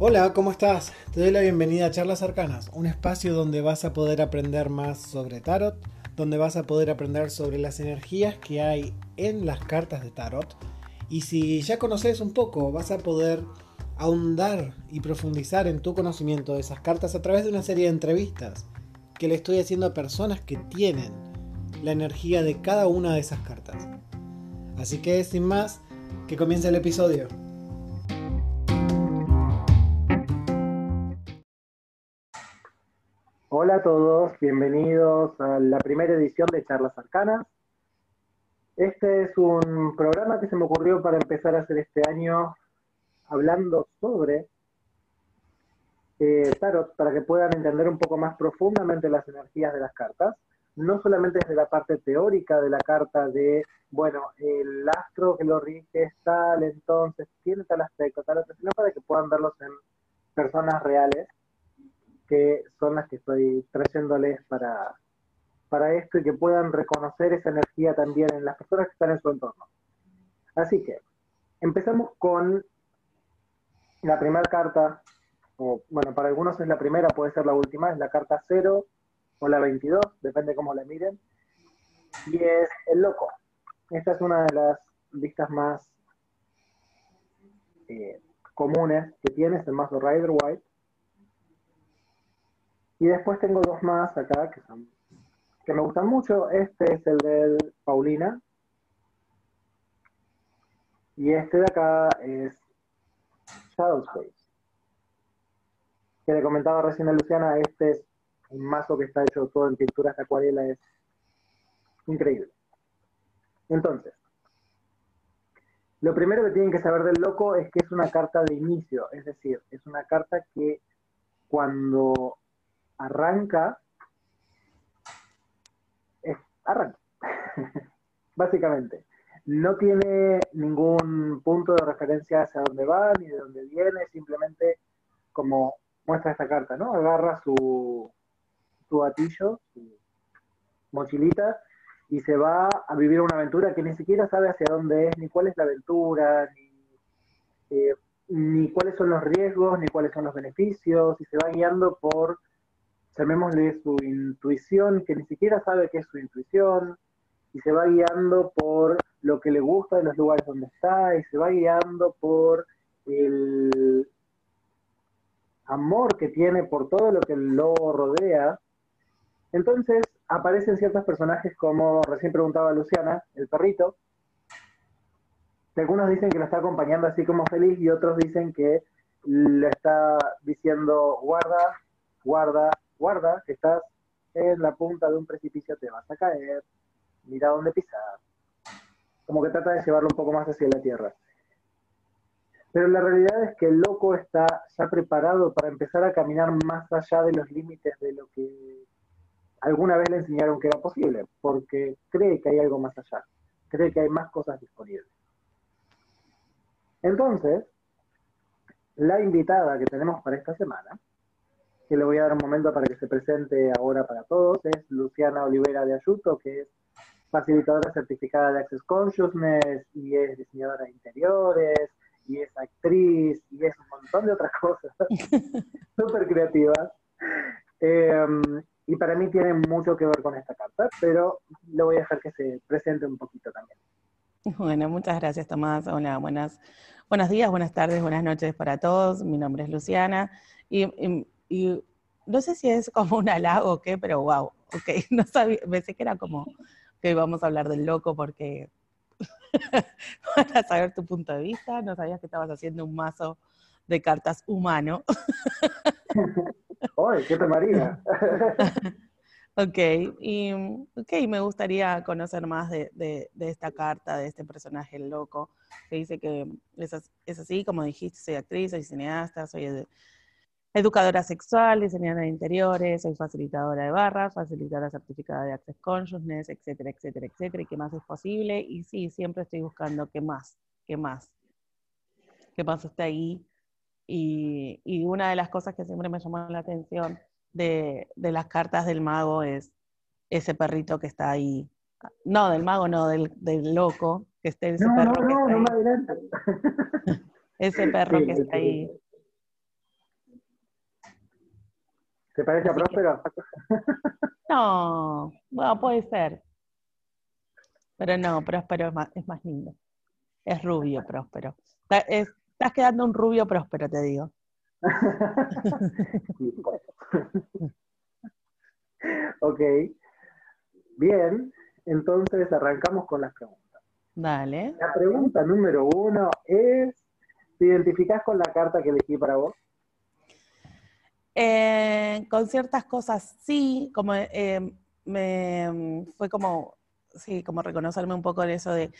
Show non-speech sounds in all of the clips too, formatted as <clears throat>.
Hola, ¿cómo estás? Te doy la bienvenida a Charlas Arcanas, un espacio donde vas a poder aprender más sobre tarot, donde vas a poder aprender sobre las energías que hay en las cartas de tarot. Y si ya conoces un poco, vas a poder ahondar y profundizar en tu conocimiento de esas cartas a través de una serie de entrevistas que le estoy haciendo a personas que tienen la energía de cada una de esas cartas. Así que sin más, que comience el episodio. Hola a todos, bienvenidos a la primera edición de Charlas Arcanas. Este es un programa que se me ocurrió para empezar a hacer este año hablando sobre eh, tarot para que puedan entender un poco más profundamente las energías de las cartas, no solamente desde la parte teórica de la carta de, bueno, el astro que lo rige es tal, entonces tiene tal aspecto, tal sino para que puedan verlos en personas reales que son las que estoy trayéndoles para, para esto y que puedan reconocer esa energía también en las personas que están en su entorno. Así que empezamos con la primera carta, o bueno, para algunos es la primera, puede ser la última, es la carta 0 o la 22, depende cómo la miren, y es el loco. Esta es una de las vistas más eh, comunes que tiene, es el mazo Rider White. Y después tengo dos más acá que son que me gustan mucho. Este es el de Paulina. Y este de acá es Shadow Space. Que le comentaba recién a Luciana, este es un mazo que está hecho todo en pinturas de acuarela, es increíble. Entonces, lo primero que tienen que saber del loco es que es una carta de inicio, es decir, es una carta que cuando arranca, es, arranca, <laughs> básicamente. No tiene ningún punto de referencia hacia dónde va ni de dónde viene, simplemente como muestra esta carta, ¿no? Agarra su, su gatillo, su mochilita, y se va a vivir una aventura que ni siquiera sabe hacia dónde es, ni cuál es la aventura, ni, eh, ni cuáles son los riesgos, ni cuáles son los beneficios, y se va guiando por llamémosle su intuición, que ni siquiera sabe qué es su intuición, y se va guiando por lo que le gusta de los lugares donde está, y se va guiando por el amor que tiene por todo lo que lo rodea. Entonces aparecen ciertos personajes como recién preguntaba Luciana, el perrito, que algunos dicen que lo está acompañando así como feliz y otros dicen que le está diciendo guarda, guarda, guarda, estás en la punta de un precipicio, te vas a caer, mira dónde pisar. Como que trata de llevarlo un poco más hacia la tierra. Pero la realidad es que el loco está ya preparado para empezar a caminar más allá de los límites de lo que alguna vez le enseñaron que era posible, porque cree que hay algo más allá, cree que hay más cosas disponibles. Entonces, la invitada que tenemos para esta semana que le voy a dar un momento para que se presente ahora para todos, es Luciana Olivera de Ayuto, que es facilitadora certificada de Access Consciousness y es diseñadora de interiores y es actriz y es un montón de otras cosas <laughs> súper creativas. Em, y para mí tiene mucho que ver con esta carta, pero le voy a dejar que se presente un poquito también. Bueno, muchas gracias Tomás. Hola, buenas, buenos días, buenas tardes, buenas noches para todos. Mi nombre es Luciana y, y y no sé si es como un halago o qué, pero wow, ok, <laughs> no sabía, pensé que era como que íbamos a hablar del loco porque <laughs> para saber tu punto de vista, no sabías que estabas haciendo un mazo de cartas humano. <laughs> ¡Ay, qué te maría! ok, y okay, me gustaría conocer más de, de, esta carta, de este personaje loco, que dice que es, es así, como dijiste, soy actriz, soy cineasta, soy educadora sexual, diseñadora de interiores, soy facilitadora de barras, facilitadora certificada de Access Consciousness, etcétera, etcétera, etcétera, y qué más es posible. Y sí, siempre estoy buscando qué más, qué más, qué más está ahí. Y, y una de las cosas que siempre me llamó la atención de, de, las cartas del mago es ese perrito que está ahí. No, del mago, no, del, del loco, que esté <laughs> ese perro que está ahí. ese perro que está ahí ¿Te parece a Próspero? <laughs> no, bueno, puede ser. Pero no, Próspero es más, es más lindo. Es rubio, Próspero. estás quedando un rubio Próspero, te digo. <laughs> ok. Bien, entonces arrancamos con las preguntas. Dale. La pregunta número uno es, ¿te identificás con la carta que elegí para vos? Eh, con ciertas cosas sí, como eh, me fue como, sí, como reconocerme un poco en eso de,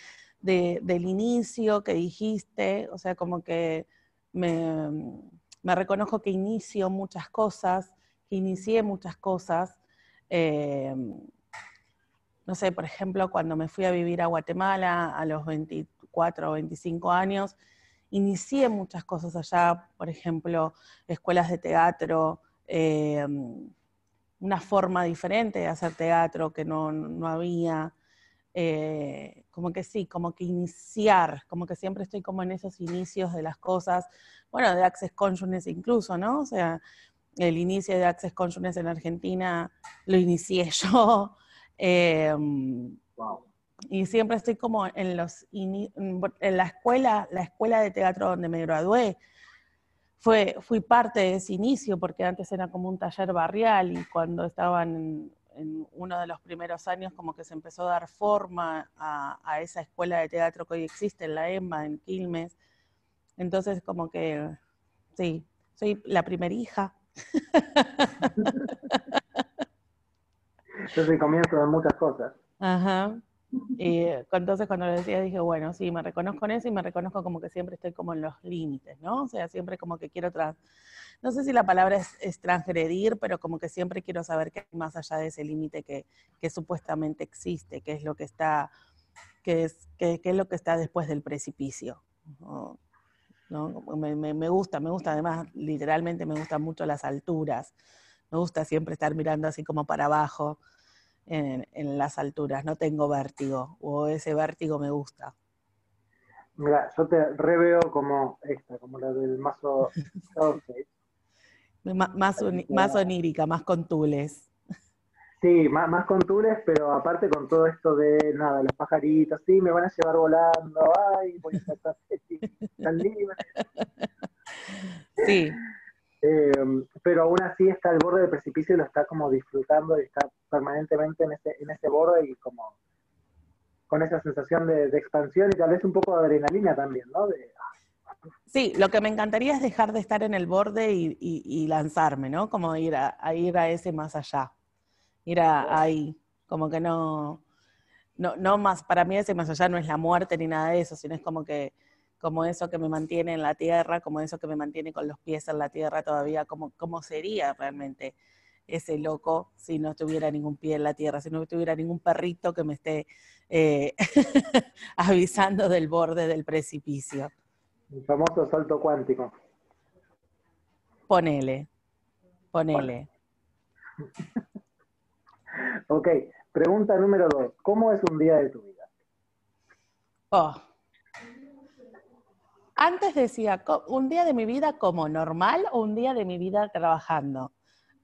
del inicio que dijiste, o sea, como que me, me reconozco que inicio muchas cosas, que inicié muchas cosas. Eh, no sé, por ejemplo, cuando me fui a vivir a Guatemala a los 24 o 25 años, inicié muchas cosas allá, por ejemplo, escuelas de teatro, eh, una forma diferente de hacer teatro que no, había. Eh, como que sí, como que iniciar, como que siempre estoy como en esos inicios de las cosas, bueno, de Access Consciousness incluso, ¿no? O sea, el inicio de Access Consciousness en Argentina lo inicié <laughs> yo. Eh, y siempre estoy como en los en la escuela, la escuela de teatro donde me gradué, fue, fui parte de ese inicio, porque antes era como un taller barrial y cuando estaban en, uno de los primeros años como que se empezó a dar forma a, esa escuela de teatro que hoy existe en la EMBA, en Quilmes. Entonces como que, sí, soy la primera hija. <laughs> Yo soy comienzo de muchas cosas. Ajá. Y <laughs> entonces cuando lo decía dije, bueno, sí, me reconozco en eso y me reconozco como que siempre estoy como en los límites, ¿no? O sea, siempre como que quiero, trans no sé si la palabra es, transgredir, pero como que siempre quiero saber qué hay más allá de ese límite que, supuestamente existe, qué es lo que está, qué es, qué, es lo que está después del precipicio. ¿no? Me, me, gusta, me gusta, además, literalmente me gustan mucho las alturas. Me gusta siempre estar mirando así como para abajo en, las alturas, no tengo vértigo, o ese vértigo me gusta. Mira, yo te reveo como esta, como la del mazo <laughs> más, más, onírica, más con tules. Sí, más, más con tules, pero aparte con todo esto de nada, los pajaritos, sí, me van a llevar volando, ay, voy a estar tan libre. <laughs> Sí, Em, pero aún así está al borde del precipicio y lo está como disfrutando y está permanentemente en ese, en ese borde y como con esa sensación de, expansión y tal vez un poco de adrenalina también, ¿no? sí, lo que me encantaría es dejar de estar en el borde y, lanzarme, ¿no? Como ir a, ir a ese más allá, ir a, ahí, como que no, no, no más, para mí ese más allá no es la muerte ni nada de eso, sino es como que como eso que me mantiene en la tierra, como eso que me mantiene con los pies en la tierra todavía, como, cómo sería realmente ese loco si no tuviera ningún pie en la tierra, si no tuviera ningún perrito que me esté eh, <laughs> avisando del borde del precipicio. El famoso salto cuántico. Ponele, ponele. <laughs> ok, pregunta número dos. ¿Cómo es un día de tu vida? Oh, antes decía, un día de mi vida como normal o un día de mi vida trabajando.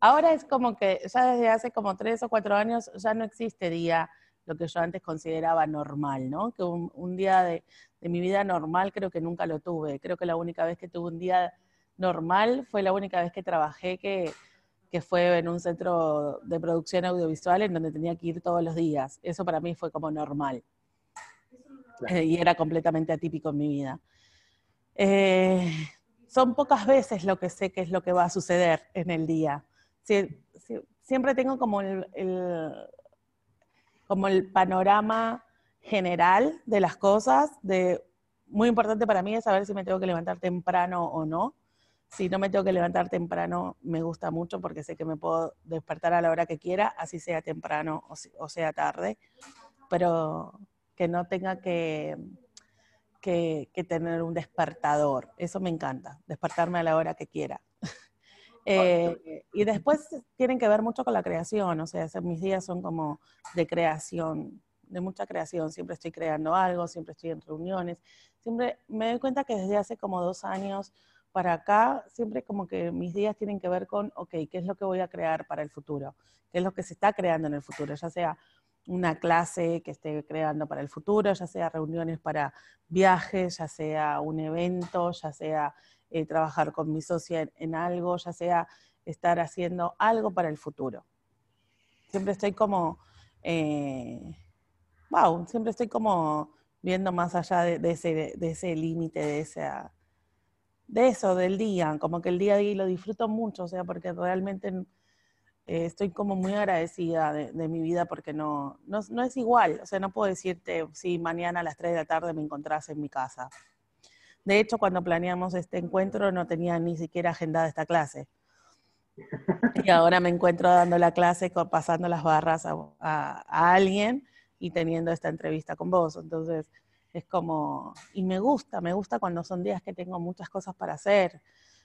Ahora es como que ya desde hace como tres o cuatro años ya no existe día lo que yo antes consideraba normal, ¿no? Que un, día de, mi vida normal creo que nunca lo tuve. Creo que la única vez que tuve un día normal fue la única vez que trabajé que, que fue en un centro de producción audiovisual en donde tenía que ir todos los días. Eso para mí fue como normal. y era completamente atípico en mi vida. Eh, son pocas veces lo que sé que es lo que va a suceder en el día. siempre tengo como el, como el panorama general de las cosas, de, muy importante para mí es saber si me tengo que levantar temprano o no. Si no me tengo que levantar temprano, me gusta mucho porque sé que me puedo despertar a la hora que quiera, así sea temprano o sea tarde, pero que no tenga que, que, tener un despertador. Eso me encanta, despertarme a la hora que quiera. <laughs> Eh, y después tienen que ver mucho con la creación, o sea, mis días son como de creación, de mucha creación. Siempre estoy creando algo, siempre estoy en reuniones. Siempre me doy cuenta que desde hace como dos años para acá, siempre como que mis días tienen que ver con, ok, ¿qué es lo que voy a crear para el futuro? ¿Qué es lo que se está creando en el futuro? Ya sea una clase que esté creando para el futuro, ya sea reuniones para viajes, ya sea un evento, ya sea eh, trabajar con mi socia en, algo, ya sea estar haciendo algo para el futuro. Siempre estoy como, wow, eh, siempre estoy como viendo más allá de, ese, de ese límite, de, de eso, del día, como que el día a día lo disfruto mucho, o sea, porque realmente eh, estoy como muy agradecida de, mi vida porque no, no, es igual, o sea, no puedo decirte si mañana a las 3 de la tarde me encontrás en mi casa. De hecho, cuando planeamos este encuentro no tenía ni siquiera agendada esta clase. Y ahora me encuentro dando la clase, pasando las barras a, a alguien y teniendo esta entrevista con vos. Entonces, es como, y me gusta, me gusta cuando son días que tengo muchas cosas para hacer,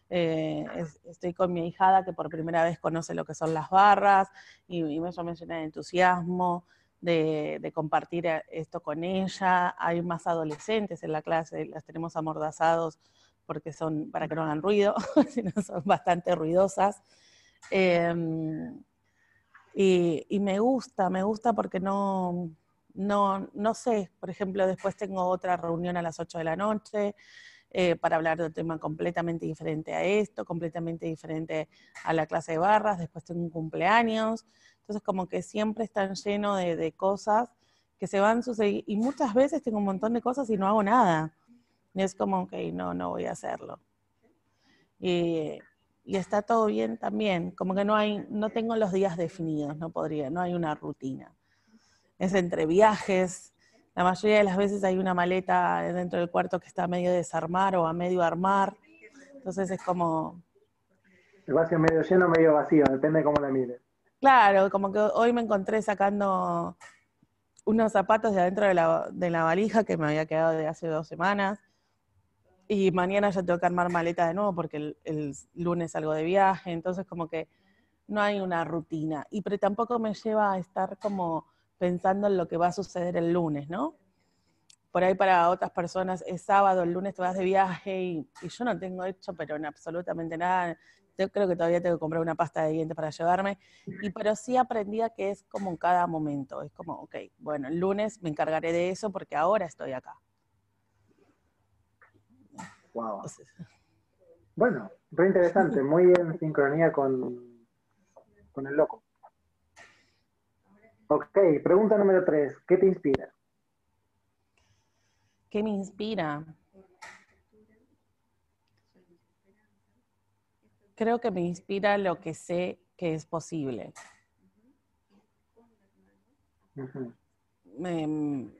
eh, estoy con mi hijada que por primera vez conoce lo que son las barras y, y me llena de entusiasmo de, compartir eh, esto con ella. Hay más adolescentes en la clase, las tenemos amordazados porque son, para que no hagan ruido, <laughs> sino son bastante ruidosas. Em, y, me gusta, me gusta porque no, no, no sé, por ejemplo, después tengo otra reunión a las 8 de la noche, eh, para hablar de un tema completamente diferente a esto, completamente diferente a la clase de barras, después tengo un cumpleaños, entonces como que siempre están llenos de, cosas que se van sucediendo, y muchas veces tengo un montón de cosas y no hago nada, y es como, ok, no, no voy a hacerlo. Y, y está todo bien también, como que no hay, no tengo los días definidos, no podría, no hay una rutina. Es entre viajes, la mayoría de las veces hay una maleta dentro del cuarto que está a medio desarmar o a medio armar. Entonces es como... El vacío medio lleno o medio vacío, depende de cómo la mires. Claro, como que hoy me encontré sacando unos zapatos de adentro de la, de la valija que me había quedado de hace dos semanas. Y mañana ya tengo que armar maleta de nuevo porque el, el, lunes salgo de viaje. Entonces como que no hay una rutina. Y pero tampoco me lleva a estar como pensando en lo que va a suceder el lunes, ¿no? Por ahí para otras personas es sábado, el lunes te vas de viaje y, yo no tengo hecho, pero en absolutamente nada. Yo creo que todavía tengo que comprar una pasta de dientes para llevarme. Y pero sí aprendí a que es como en cada momento. Es como, ok, bueno, el lunes me encargaré de eso porque ahora estoy acá. Wow. bueno, muy interesante, muy en sincronía con, con el loco. Ok, pregunta número tres. ¿Qué te inspira? ¿Qué me inspira? Creo que me inspira lo que sé que es posible. Em,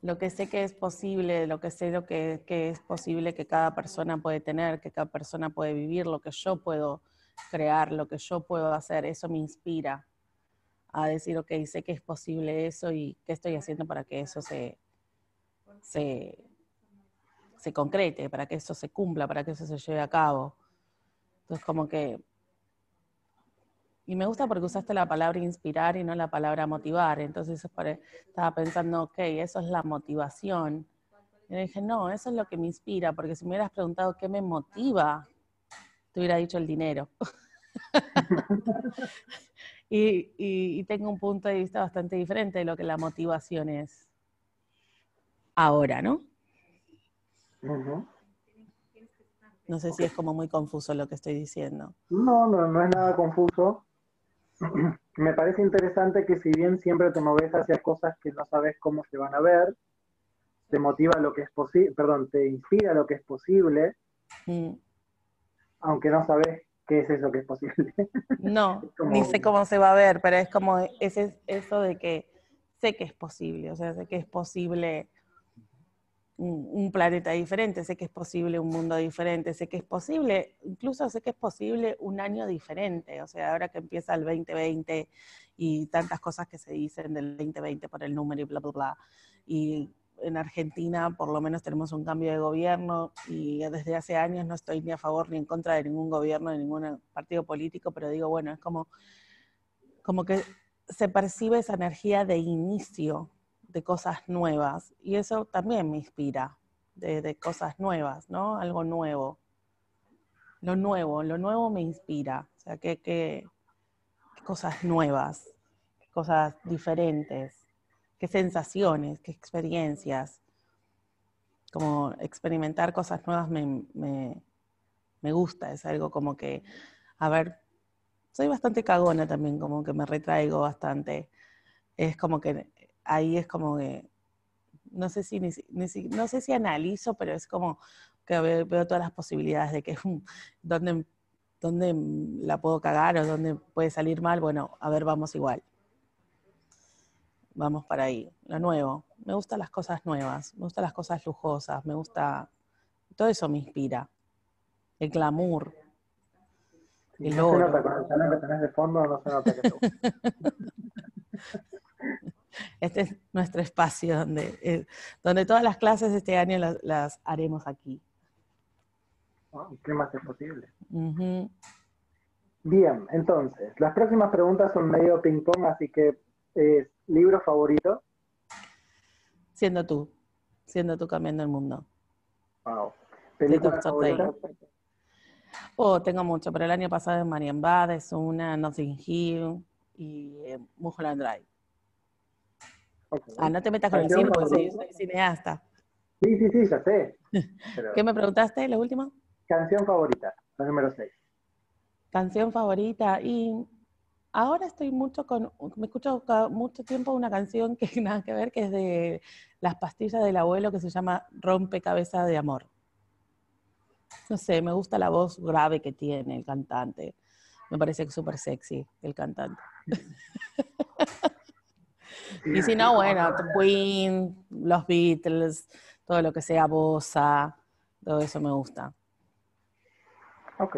lo que sé que es posible, lo que sé lo que, que, es posible que cada persona puede tener, que cada persona puede vivir, lo que yo puedo crear, lo que yo puedo hacer, eso me inspira a decir, ok, sé que es posible eso y qué estoy haciendo para que eso se, se, concrete, para que eso se cumpla, para que eso se lleve a cabo. Entonces, como que... Y me gusta porque usaste la palabra inspirar y no la palabra motivar. Entonces estaba pensando, ok, eso es la motivación. Y dije, no, eso es lo que me inspira, porque si me hubieras preguntado qué me motiva, te hubiera dicho el dinero. <laughs> y, tengo un punto de vista bastante diferente de lo que la motivación es ahora, ¿no? No sé si es como muy confuso lo que estoy diciendo. No, no, no es nada confuso. <clears throat> Me parece interesante que si bien siempre te moves hacia cosas que no sabes cómo se van a ver, te motiva lo que es posible, perdón, te inspira lo que es posible, mm. aunque no sabes qué es eso que es posible. <laughs> No, ni sé cómo se va a ver, pero es como ese, eso de que sé que es posible, o sea, sé que es posible un, planeta diferente, sé que es posible un mundo diferente, sé que es posible, incluso sé que es posible un año diferente, o sea, ahora que empieza el 2020 y tantas cosas que se dicen del 2020 por el número y bla, bla, bla. Y en Argentina por lo menos tenemos un cambio de gobierno y desde hace años no estoy ni a favor ni en contra de ningún gobierno, de ningún partido político, pero digo, bueno, es como, como que se percibe esa energía de inicio de cosas nuevas y eso también me inspira. de, cosas nuevas, ¿no? Algo nuevo. Lo nuevo, lo nuevo me inspira. O sea, que, que cosas nuevas, cosas diferentes, qué sensaciones, qué experiencias. Como experimentar cosas nuevas me, me gusta, es algo como que, a ver, soy bastante cagona también, como que me retraigo bastante. Es como que ahí es como que no sé si, no sé si analizo, pero es como que veo, todas las posibilidades de que <laughs> dónde, dónde la puedo cagar o dónde puede salir mal. Bueno, a ver, vamos igual. Vamos para ahí. Lo nuevo. Me gustan las cosas nuevas, me gustan las cosas lujosas, me gusta. Todo eso me inspira. El glamour. el no se nota con el que tenés de fondo, no se nota que tú. <laughs> Este es nuestro espacio donde, eh, donde todas las clases de este año las, haremos aquí. ¿Qué más es posible? Bien, entonces, las próximas preguntas son medio ping-pong, así que es libro favorito. Siendo tú, siendo tú cambiando el mundo. Wow. ¿Película favorita? Oh, tengo mucho, pero el año pasado en Marian Bad es una, Nothing Hill y eh, Mulholland Drive. Ah, no te metas con el cine porque soy, cineasta. Sí, sí, sí, ya sé. <laughs> ¿Qué me preguntaste, la última? Canción favorita, la número 6. Canción favorita. Y ahora estoy mucho con, me escucho mucho tiempo una canción que <laughs> nada que ver, que es de las pastillas del abuelo, que se llama Rompecabezas de Amor. No sé, me gusta la voz grave que tiene el cantante. Me parece súper sexy el cantante. <laughs> Y si no, bueno, Queen, los Beatles, todo lo que sea bossa, todo eso me gusta. Ok,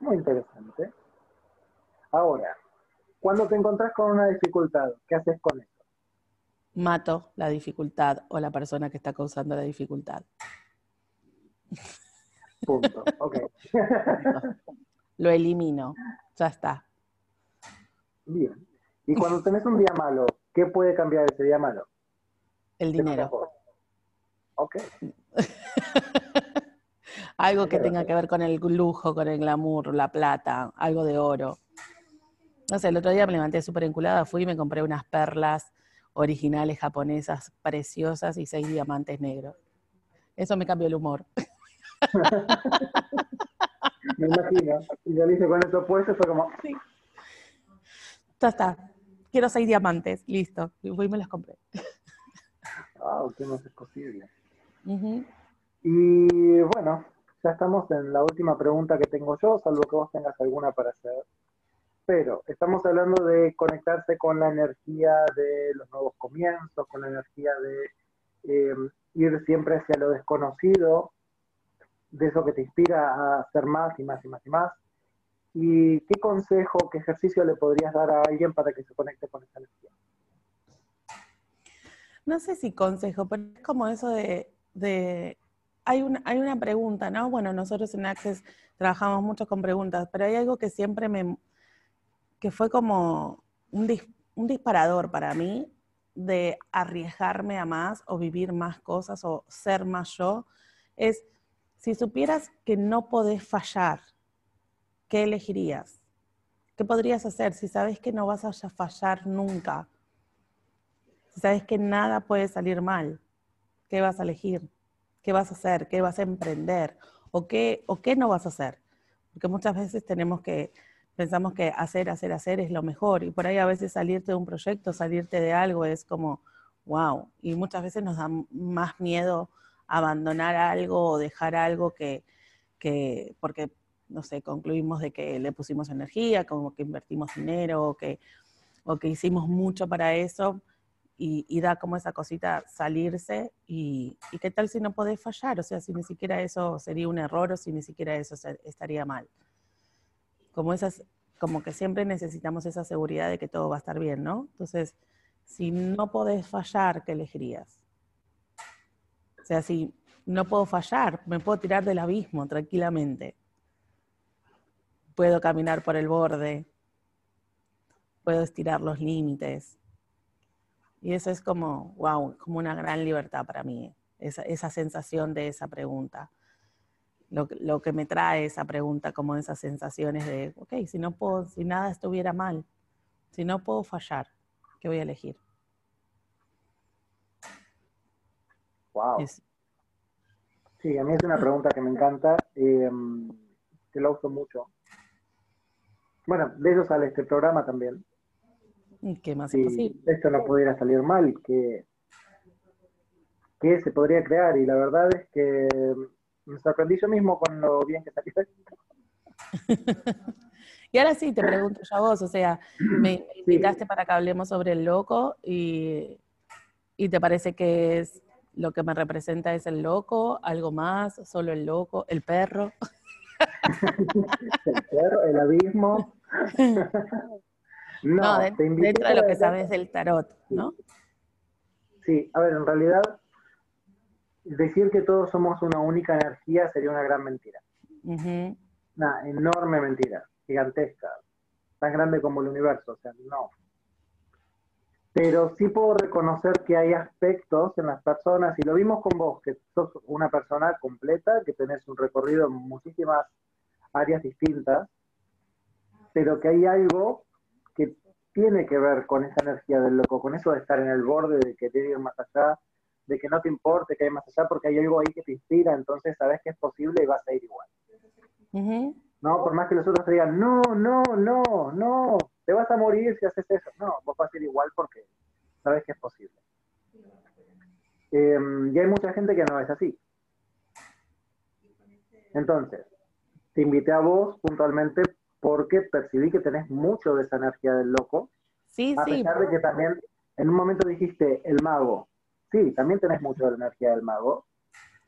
muy interesante. Ahora, cuando te encontrás con una dificultad, ¿qué haces con eso? Mato la dificultad o la persona que está causando la dificultad. Punto, <laughs> ok. Lo elimino, ya está. Bien. Y cuando tenés un día malo, ¿qué puede cambiar ese día malo? El dinero. Ok. <laughs> algo que tenga que ver con el lujo, con el glamour, la plata, algo de oro. No sé, el otro día me levanté súper enculada, fui y me compré unas perlas originales japonesas preciosas y seis diamantes negros. Eso me cambió el humor. <laughs> me imagino. Y yo hice con eso puesto, fue como... Sí. Ya está quiero seis diamantes, listo. Y fui y me los compré. Wow, ¿qué más es posible? Y bueno, ya estamos en la última pregunta que tengo yo, salvo que vos tengas alguna para hacer. Pero estamos hablando de conectarse con la energía de los nuevos comienzos, con la energía de eh, ir siempre hacia lo desconocido, de eso que te inspira a hacer más y más y más y más. ¿Y qué consejo, qué ejercicio le podrías dar a alguien para que se conecte con esa energía? No sé si consejo, pero es como eso de, hay, una, hay una pregunta, ¿no? Bueno, nosotros en Access trabajamos mucho con preguntas, pero hay algo que siempre me, que fue como un, un disparador para mí de arriesgarme a más o vivir más cosas o ser más yo, es si supieras que no podés fallar, ¿qué elegirías? ¿Qué podrías hacer si sabes que no vas a fallar nunca? Si sabes que nada puede salir mal, ¿qué vas a elegir? ¿Qué vas a hacer? ¿Qué vas a emprender? ¿O qué, o qué no vas a hacer? Porque muchas veces tenemos que, pensamos que hacer, hacer, hacer es lo mejor. Y por ahí a veces salirte de un proyecto, salirte de algo es como, wow. Y muchas veces nos da más miedo abandonar algo o dejar algo que, que porque no sé, concluimos de que le pusimos energía, como que invertimos dinero o que, o que hicimos mucho para eso y, da como esa cosita salirse y, qué tal si no podés fallar, o sea, si ni siquiera eso sería un error o si ni siquiera eso estaría mal. Como, esas, como que siempre necesitamos esa seguridad de que todo va a estar bien, ¿no? Entonces, si no podés fallar, ¿qué elegirías? O sea, si no puedo fallar, me puedo tirar del abismo tranquilamente puedo caminar por el borde, puedo estirar los límites. Y eso es como, wow, como una gran libertad para mí. esa, esa sensación de esa pregunta. Lo, lo, que me trae esa pregunta, como esas sensaciones de, ok, si no puedo, si nada estuviera mal, si no puedo fallar, ¿qué voy a elegir? Wow. Sí, a mí es una pregunta que me encanta, eh, que la uso mucho. Bueno, de eso sale este programa también. ¿Qué más si esto no pudiera salir mal, que, que se podría crear. Y la verdad es que me sorprendí yo mismo con lo bien que salió <laughs> y ahora sí, te pregunto ya vos, o sea, me invitaste para que hablemos sobre el loco y, y te parece que es lo que me representa es el loco, algo más, solo el loco, el perro. <laughs> el perro, el abismo. <laughs> no, dentro de lo que sabes del tarot, ¿no? Sí, a ver, en realidad, decir que todos somos una única energía sería una gran mentira. Una enorme mentira, gigantesca, tan grande como el universo, o sea, no. Pero sí puedo reconocer que hay aspectos en las personas, y lo vimos con vos, que sos una persona completa, que tenés un recorrido en muchísimas áreas distintas, pero que hay algo que tiene que ver con esa energía del loco, con eso de estar en el borde, de querer ir más allá, de que no te importe que hay más allá, porque hay algo ahí que te inspira, entonces sabes que es posible y vas a ir igual. No, por más que los otros te digan, no, no, no, no, te vas a morir si haces eso. No, vos vas a ir igual porque sabes que es posible. Em, y hay mucha gente que no es así. Entonces, te invité a vos puntualmente porque percibí que tenés mucho de esa energía del loco. Sí, a sí. A pesar de que también en un momento dijiste el mago. Sí, también tenés mucho de la energía del mago.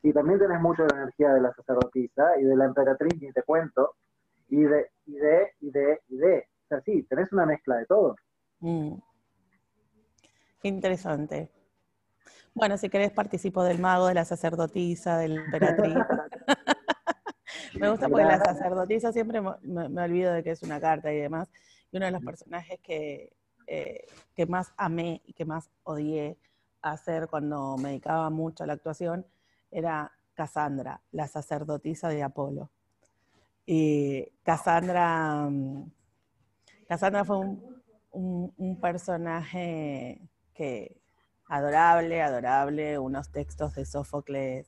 Y también tenés mucho de la energía de la sacerdotisa y de la emperatriz, ni te cuento. Y de, y de, y de, y de. O sea, sí, tenés una mezcla de todo. Mm. Interesante. Bueno, si querés participo del mago, de la sacerdotisa, de la emperatriz. <laughs> Me gusta porque la sacerdotisa siempre me, olvido de que es una carta y demás. Y uno de los personajes que, eh, que más amé y que más odié hacer cuando me dedicaba mucho a la actuación era Cassandra, la sacerdotisa de Apolo. Y Cassandra, mm, Cassandra fue un, personaje que adorable, adorable, unos textos de Sófocles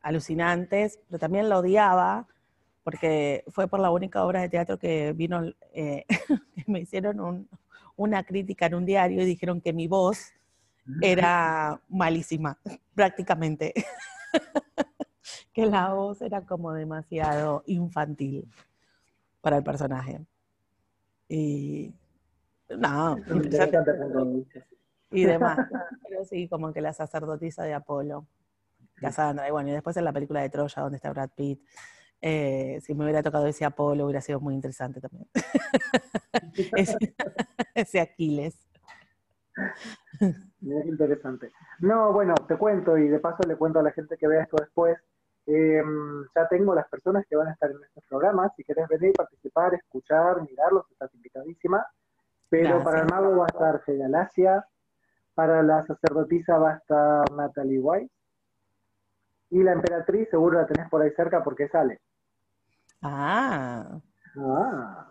alucinantes, pero también la odiaba porque fue por la única obra de teatro que vino, eh, <laughs> me hicieron una crítica en un diario y dijeron que mi voz era malísima, <laughs> prácticamente. <laughs> que la voz era como demasiado infantil para el personaje. Y no, y demás. <laughs> Pero sí, como que la sacerdotisa de Apolo. Cassandra, y bueno, y después en la película de Troya, donde está Brad Pitt, eh, si me hubiera tocado ese Apolo, hubiera sido muy interesante también. ese, Aquiles. Mira interesante. No, bueno, te cuento y de paso le cuento a la gente que vea esto después. Em, ya tengo las personas que van a estar en estos programas. Si querés venir, participar, escuchar, mirarlos, estás invitadísima. Pero para el mago va a estar Galacia, para la sacerdotisa va a estar Natalie White, y la emperatriz seguro la tenés por ahí cerca porque sale. Ah. Ah.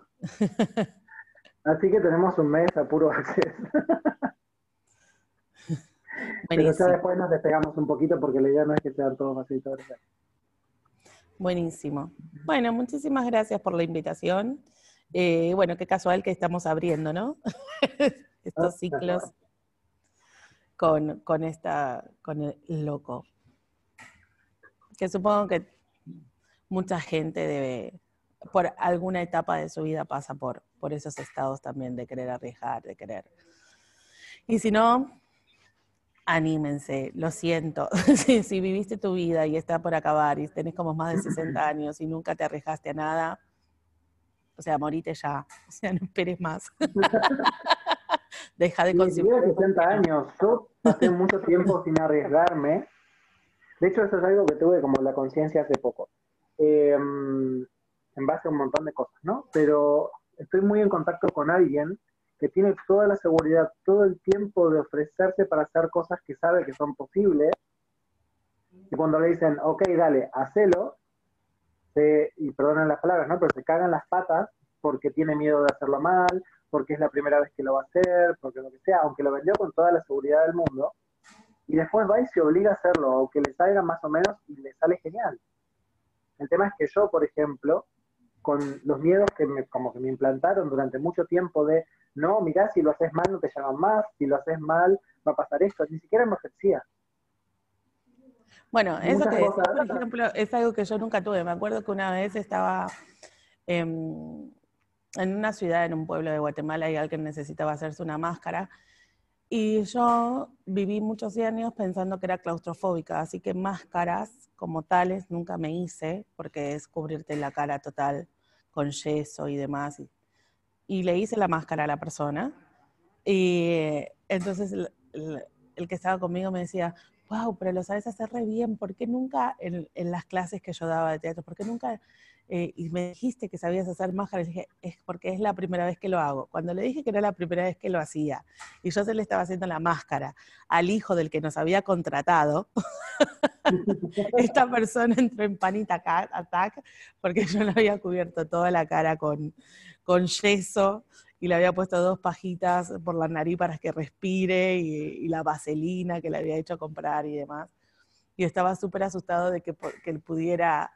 Así que tenemos un mes a puro acceso. <laughs> Pero ya después nos despegamos un poquito porque la idea no es que sean todos facilitos. Buenísimo. Bueno, muchísimas gracias por la invitación. Eh, bueno, qué casual que estamos abriendo, ¿no? <laughs> Estos ah, ciclos con, con, esta, con el loco que supongo que mucha gente debe, por alguna etapa de su vida pasa por, por esos estados también de querer arriesgar, de querer. Y si no, anímense, lo siento. <laughs> si, si, viviste tu vida y está por acabar y tenés como más de 60 <laughs> años y nunca te arriesgaste a nada, o sea, morite ya, <laughs> o sea, no esperes más. Deja de consumir. 60 años, yo pasé mucho tiempo sin arriesgarme de hecho, eso es algo que tuve como la conciencia hace poco, em, en base a un montón de cosas, ¿no? Pero estoy muy en contacto con alguien que tiene toda la seguridad, todo el tiempo de ofrecerse para hacer cosas que sabe que son posibles Y cuando le dicen, ok, dale, hacelo, y perdonen las palabras, ¿no? Pero se cagan las patas porque tiene miedo de hacerlo mal, porque es la primera vez que lo va a hacer, porque lo que sea, aunque lo vendió con toda la seguridad del mundo, y después va y se obliga a hacerlo, aunque le salga más o menos y le sale genial. El tema es que yo, por ejemplo, con los miedos que me, como que me implantaron durante mucho tiempo de, no, mirá, si lo haces mal no te llaman más, si lo haces mal va a pasar esto, ni siquiera me ejercía. Bueno, eso que por ejemplo, es algo que yo nunca tuve. Me acuerdo que una vez estaba en una ciudad, en un pueblo de Guatemala, y alguien necesitaba hacerse una máscara. Y yo viví muchos años pensando que era claustrofóbica, así que máscaras como tales nunca me hice, porque es cubrirte la cara total con yeso y demás. Y, le hice la máscara a la persona. Y entonces el, que estaba conmigo me decía, wow, pero lo sabes hacer re bien, ¿por qué nunca en, en las clases que yo daba de teatro, por qué nunca eh, y me dijiste que sabías hacer máscaras, dije, es porque es la primera vez que lo hago. Cuando le dije que era la primera vez que lo hacía, y yo se le estaba haciendo la máscara al hijo del que nos había contratado, <laughs> esta persona entró en panita attack porque yo le había cubierto toda la cara con, con yeso y le había puesto dos pajitas por la nariz para que respire y, la vaselina que le había hecho comprar y demás. Y estaba súper asustado de que, que él pudiera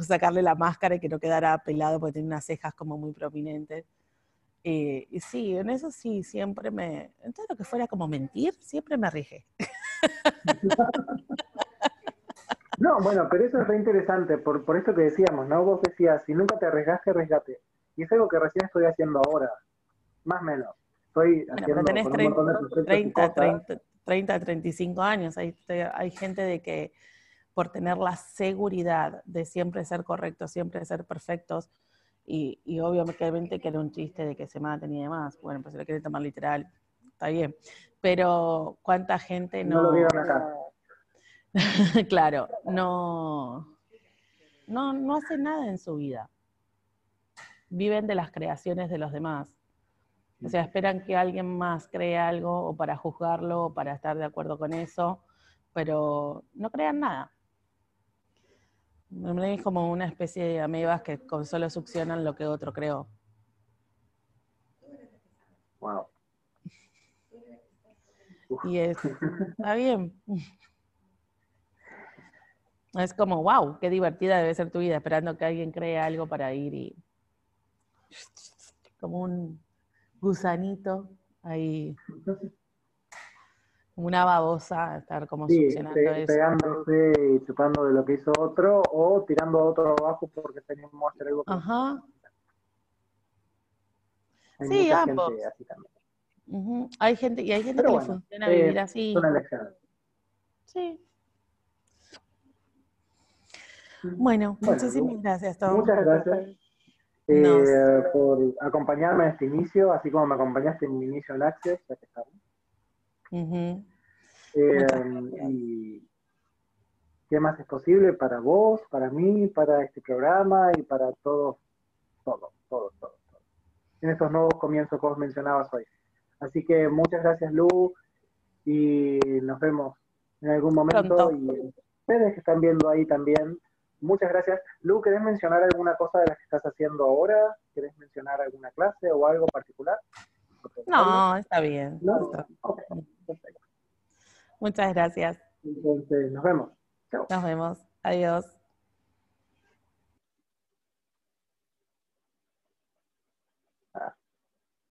sacarle la máscara y que no quedara pelado porque tiene unas cejas como muy prominentes. Eh, y sí, en eso sí, siempre me, en todo lo que fuera como mentir, siempre me rige. <laughs> No, bueno, pero eso es re interesante, por, por esto que decíamos, ¿no? Vos decías, si nunca te arriesgaste, arriesgate. Y es algo que recién estoy haciendo ahora, más o menos. Estoy haciendo tenés 30, 30, 30, 35 años, hay, hay gente de que por tener la seguridad de siempre ser correctos, siempre ser perfectos, y, y obviamente que era un chiste de que se maten y demás, bueno, pues si lo quieren tomar literal, está bien, pero cuánta gente no... No lo vieron acá. <laughs> claro, no, no, no hacen nada en su vida. Viven de las creaciones de los demás. O sea, esperan que alguien más cree algo o para juzgarlo o para estar de acuerdo con eso, pero no crean nada. Es como una especie de amebas que con solo succionan lo que otro creó. Wow. <laughs> Y es, <laughs> está bien. Es como, wow, qué divertida debe ser tu vida, esperando que alguien cree algo para ir y. Como un gusanito ahí <laughs> una babosa, estar como sí, pegándose y chupando de lo que hizo otro o tirando a otro abajo porque hacer algo. Ajá. sí, ambos. Hay gente, y hay gente que le funciona vivir así. Sí. Bueno, muchísimas gracias, Tom. Muchas gracias eh, por acompañarme en este inicio, así como me acompañaste en mi inicio en Access, ya que estamos. Em, y qué más es posible para vos, para mí, para este programa y para todos, todo, todo, todo, todo. En estos nuevos comienzos que vos mencionabas hoy. Así que muchas gracias, Lu, y nos vemos en algún momento. Y ustedes que están viendo ahí también, muchas gracias. Lu, ¿querés mencionar alguna cosa de las que estás haciendo ahora? ¿Querés mencionar alguna clase o algo particular? No, está bien. Muchas gracias. Entonces, nos vemos. Nos vemos. Adiós.